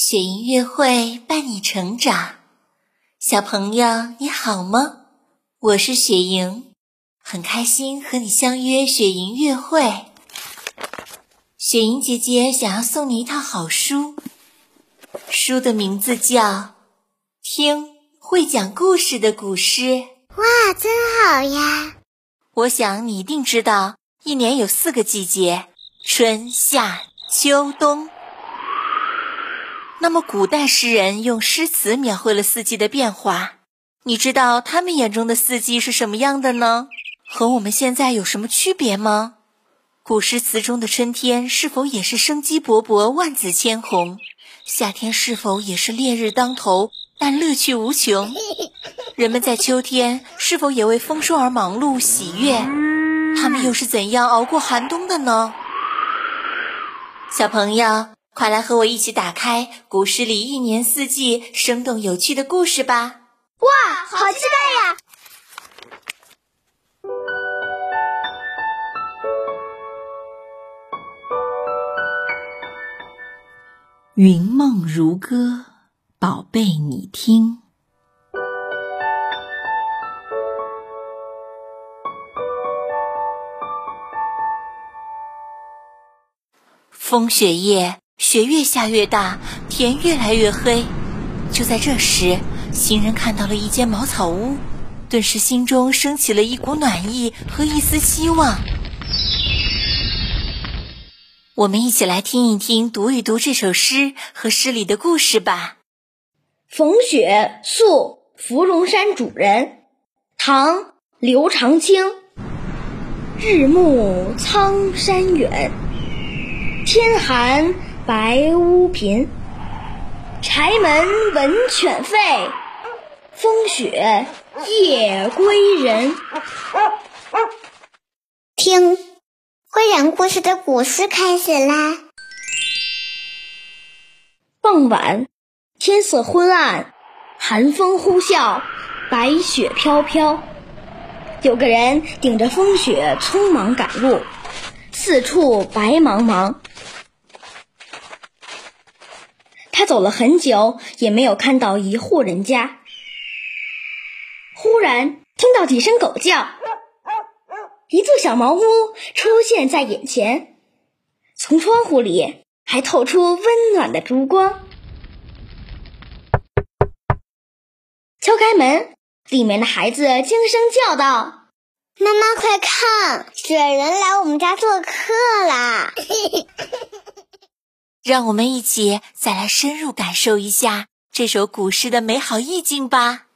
雪莹音乐会伴你成长，小朋友你好吗？我是雪莹，很开心和你相约雪莹音乐会。雪莹姐姐想要送你一套好书，书的名字叫《听会讲故事的古诗》。哇，真好呀！我想你一定知道，一年有四个季节：春夏秋冬。那么，古代诗人用诗词描绘了四季的变化。你知道他们眼中的四季是什么样的呢？和我们现在有什么区别吗？古诗词中的春天是否也是生机勃勃、万紫千红？夏天是否也是烈日当头，但乐趣无穷？人们在秋天是否也为丰收而忙碌、喜悦？他们又是怎样熬过寒冬的呢？小朋友。快来和我一起打开古诗里一年四季生动有趣的故事吧！哇，好期待呀！云梦如歌，宝贝，你听。风雪夜。雪越下越大，天越来越黑。就在这时，行人看到了一间茅草屋，顿时心中升起了一股暖意和一丝希望。我们一起来听一听、读一读这首诗和诗里的故事吧。《逢雪宿芙蓉山主人》唐·刘长卿。日暮苍山远，天寒。白屋贫，柴门闻犬吠，风雪夜归人。听，会讲故事的古诗开始啦。傍晚，天色昏暗，寒风呼啸，白雪飘飘。有个人顶着风雪匆忙赶路，四处白茫茫。他走了很久，也没有看到一户人家。忽然听到几声狗叫，一座小茅屋出现在眼前，从窗户里还透出温暖的烛光。敲开门，里面的孩子惊声叫道：“妈妈，快看，雪人来我们家做客啦！” 让我们一起再来深入感受一下这首古诗的美好意境吧！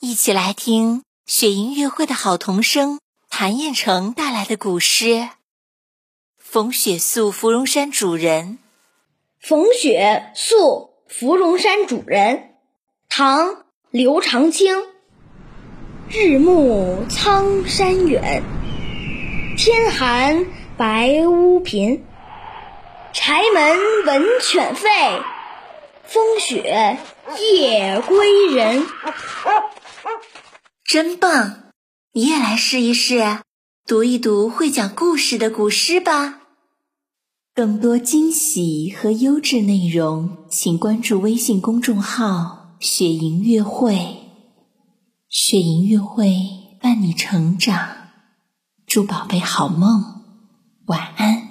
一起来听雪莹乐会的好童声谭彦成带来的古诗《逢雪宿芙蓉山主人》。逢雪宿芙蓉山主人，唐·刘长卿。日暮苍山远，天寒白屋贫。柴门闻犬吠，风雪夜归人。真棒！你也来试一试，读一读会讲故事的古诗吧。更多惊喜和优质内容，请关注微信公众号“雪莹乐会”。雪莹乐会伴你成长，祝宝贝好梦，晚安。